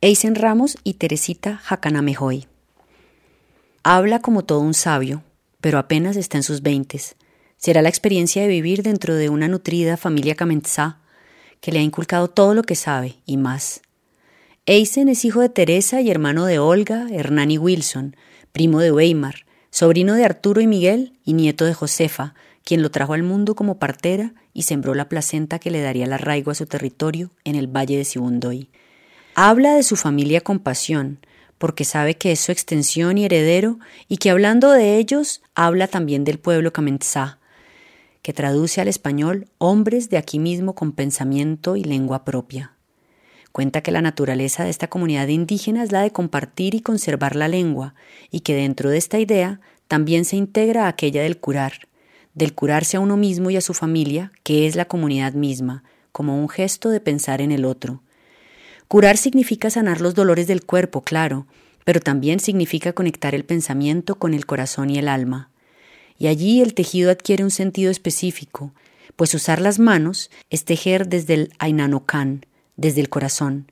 Eisen Ramos y Teresita Jacanamejoy. Habla como todo un sabio, pero apenas está en sus veintes. Será la experiencia de vivir dentro de una nutrida familia Kamenzá que le ha inculcado todo lo que sabe y más. Eisen es hijo de Teresa y hermano de Olga, Hernán y Wilson, primo de Weimar, sobrino de Arturo y Miguel y nieto de Josefa, quien lo trajo al mundo como partera y sembró la placenta que le daría el arraigo a su territorio en el valle de Sibundoy. Habla de su familia con pasión, porque sabe que es su extensión y heredero, y que hablando de ellos, habla también del pueblo Kamenzá, que traduce al español hombres de aquí mismo con pensamiento y lengua propia. Cuenta que la naturaleza de esta comunidad indígena es la de compartir y conservar la lengua, y que dentro de esta idea también se integra aquella del curar, del curarse a uno mismo y a su familia, que es la comunidad misma, como un gesto de pensar en el otro. Curar significa sanar los dolores del cuerpo, claro, pero también significa conectar el pensamiento con el corazón y el alma. Y allí el tejido adquiere un sentido específico, pues usar las manos es tejer desde el Ainanokan, desde el corazón,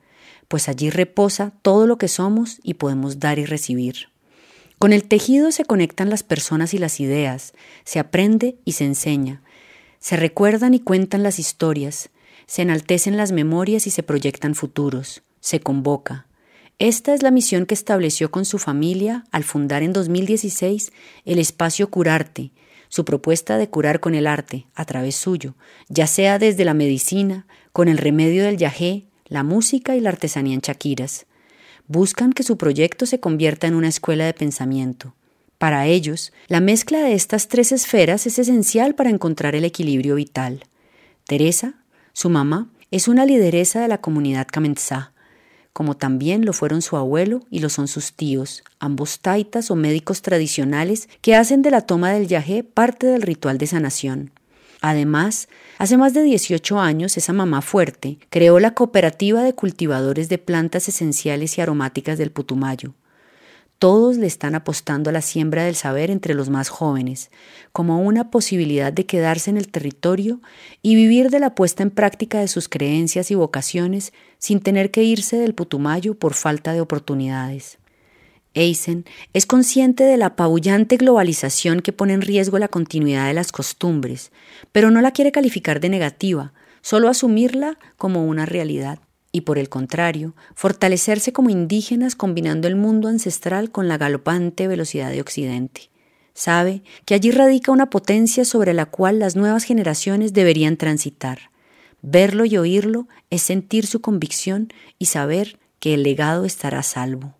pues allí reposa todo lo que somos y podemos dar y recibir. Con el tejido se conectan las personas y las ideas, se aprende y se enseña, se recuerdan y cuentan las historias, se enaltecen las memorias y se proyectan futuros, se convoca. Esta es la misión que estableció con su familia al fundar en 2016 el espacio Curarte, su propuesta de curar con el arte, a través suyo, ya sea desde la medicina, con el remedio del yajé, la música y la artesanía en chaquiras buscan que su proyecto se convierta en una escuela de pensamiento. Para ellos, la mezcla de estas tres esferas es esencial para encontrar el equilibrio vital. Teresa, su mamá, es una lideresa de la comunidad Kamenzá, como también lo fueron su abuelo y lo son sus tíos, ambos taitas o médicos tradicionales que hacen de la toma del yajé parte del ritual de sanación. Además, hace más de 18 años esa mamá fuerte creó la cooperativa de cultivadores de plantas esenciales y aromáticas del Putumayo. Todos le están apostando a la siembra del saber entre los más jóvenes, como una posibilidad de quedarse en el territorio y vivir de la puesta en práctica de sus creencias y vocaciones sin tener que irse del Putumayo por falta de oportunidades. Eisen es consciente de la apabullante globalización que pone en riesgo la continuidad de las costumbres, pero no la quiere calificar de negativa, solo asumirla como una realidad y por el contrario, fortalecerse como indígenas combinando el mundo ancestral con la galopante velocidad de Occidente. Sabe que allí radica una potencia sobre la cual las nuevas generaciones deberían transitar. Verlo y oírlo es sentir su convicción y saber que el legado estará salvo.